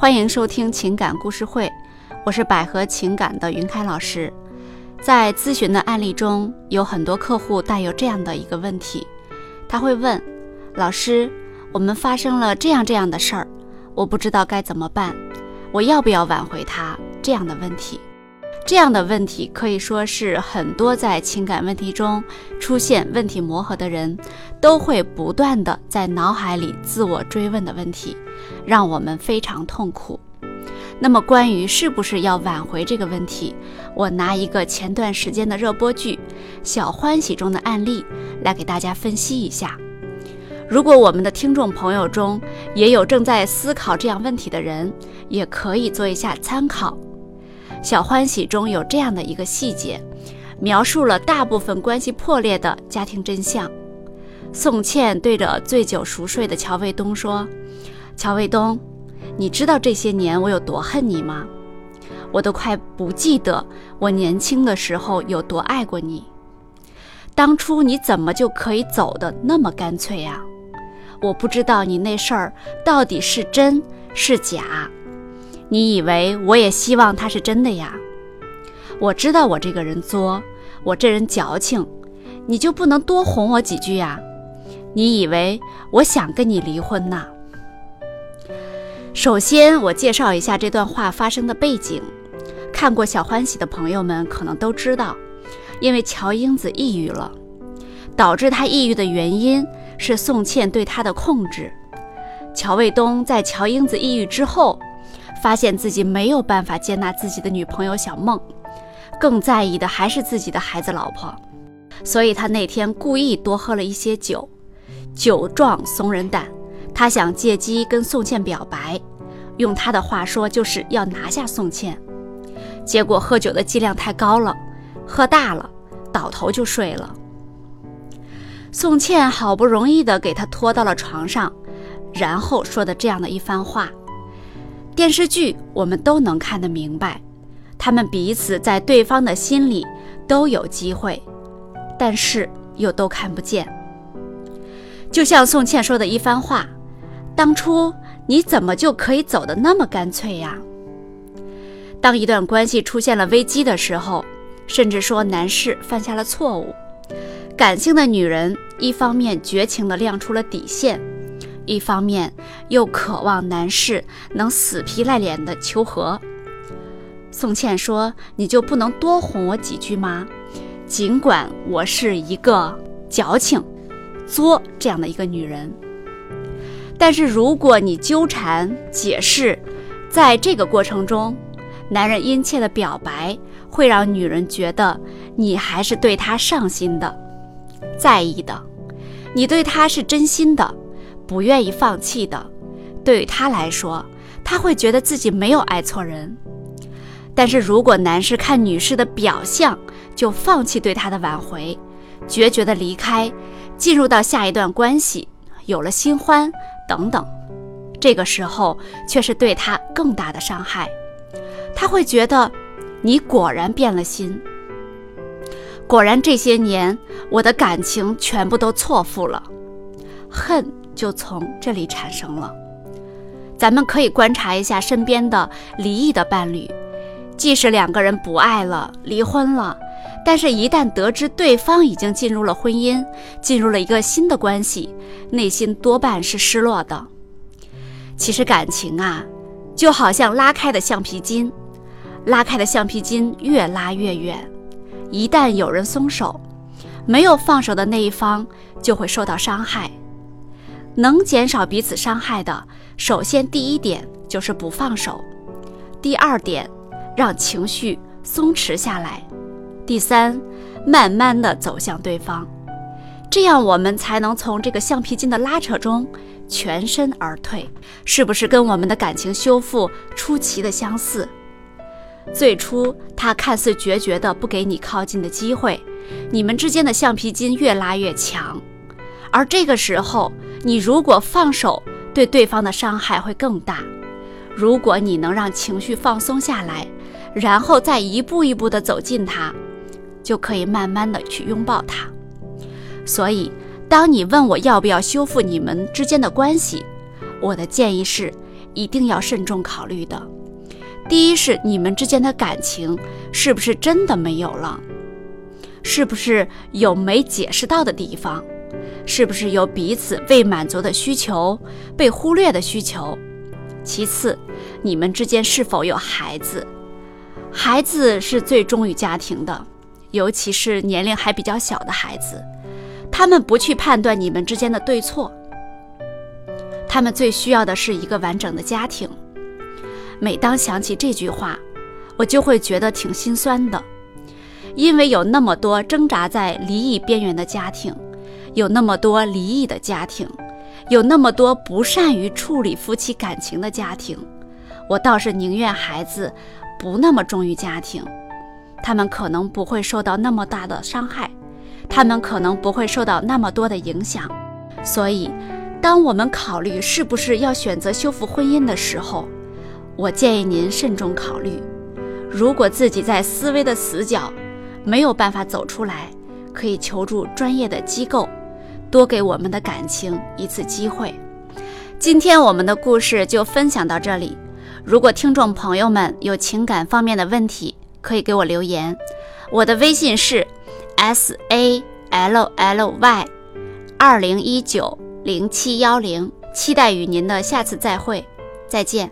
欢迎收听情感故事会，我是百合情感的云开老师。在咨询的案例中，有很多客户带有这样的一个问题，他会问老师：“我们发生了这样这样的事儿，我不知道该怎么办，我要不要挽回他？”这样的问题。这样的问题可以说是很多在情感问题中出现问题磨合的人都会不断的在脑海里自我追问的问题，让我们非常痛苦。那么，关于是不是要挽回这个问题，我拿一个前段时间的热播剧《小欢喜》中的案例来给大家分析一下。如果我们的听众朋友中也有正在思考这样问题的人，也可以做一下参考。小欢喜中有这样的一个细节，描述了大部分关系破裂的家庭真相。宋茜对着醉酒熟睡的乔卫东说：“乔卫东，你知道这些年我有多恨你吗？我都快不记得我年轻的时候有多爱过你。当初你怎么就可以走的那么干脆呀？我不知道你那事儿到底是真是假。”你以为我也希望他是真的呀？我知道我这个人作，我这人矫情，你就不能多哄我几句呀？你以为我想跟你离婚呐？首先，我介绍一下这段话发生的背景。看过《小欢喜》的朋友们可能都知道，因为乔英子抑郁了，导致他抑郁的原因是宋茜对他的控制。乔卫东在乔英子抑郁之后。发现自己没有办法接纳自己的女朋友小梦，更在意的还是自己的孩子老婆，所以他那天故意多喝了一些酒，酒壮怂人胆，他想借机跟宋茜表白，用他的话说就是要拿下宋茜，结果喝酒的剂量太高了，喝大了，倒头就睡了。宋茜好不容易的给他拖到了床上，然后说的这样的一番话。电视剧我们都能看得明白，他们彼此在对方的心里都有机会，但是又都看不见。就像宋茜说的一番话：“当初你怎么就可以走得那么干脆呀？”当一段关系出现了危机的时候，甚至说男士犯下了错误，感性的女人一方面绝情地亮出了底线。一方面又渴望男士能死皮赖脸的求和。宋茜说：“你就不能多哄我几句吗？尽管我是一个矫情、作这样的一个女人，但是如果你纠缠解释，在这个过程中，男人殷切的表白会让女人觉得你还是对他上心的、在意的，你对他是真心的。”不愿意放弃的，对于他来说，他会觉得自己没有爱错人。但是如果男士看女士的表象就放弃对她的挽回，决绝的离开，进入到下一段关系，有了新欢等等，这个时候却是对他更大的伤害。他会觉得你果然变了心，果然这些年我的感情全部都错付了，恨。就从这里产生了。咱们可以观察一下身边的离异的伴侣，即使两个人不爱了、离婚了，但是一旦得知对方已经进入了婚姻，进入了一个新的关系，内心多半是失落的。其实感情啊，就好像拉开的橡皮筋，拉开的橡皮筋越拉越远，一旦有人松手，没有放手的那一方就会受到伤害。能减少彼此伤害的，首先第一点就是不放手，第二点让情绪松弛下来，第三慢慢的走向对方，这样我们才能从这个橡皮筋的拉扯中全身而退。是不是跟我们的感情修复出奇的相似？最初他看似决绝的不给你靠近的机会，你们之间的橡皮筋越拉越强，而这个时候。你如果放手，对对方的伤害会更大。如果你能让情绪放松下来，然后再一步一步的走近他，就可以慢慢的去拥抱他。所以，当你问我要不要修复你们之间的关系，我的建议是，一定要慎重考虑的。第一是你们之间的感情是不是真的没有了？是不是有没解释到的地方？是不是有彼此未满足的需求、被忽略的需求？其次，你们之间是否有孩子？孩子是最忠于家庭的，尤其是年龄还比较小的孩子，他们不去判断你们之间的对错，他们最需要的是一个完整的家庭。每当想起这句话，我就会觉得挺心酸的，因为有那么多挣扎在离异边缘的家庭，有那么多离异的家庭，有那么多不善于处理夫妻感情的家庭。我倒是宁愿孩子。不那么忠于家庭，他们可能不会受到那么大的伤害，他们可能不会受到那么多的影响。所以，当我们考虑是不是要选择修复婚姻的时候，我建议您慎重考虑。如果自己在思维的死角没有办法走出来，可以求助专业的机构，多给我们的感情一次机会。今天我们的故事就分享到这里。如果听众朋友们有情感方面的问题，可以给我留言。我的微信是 s a l l y 二零一九零七幺零，期待与您的下次再会，再见。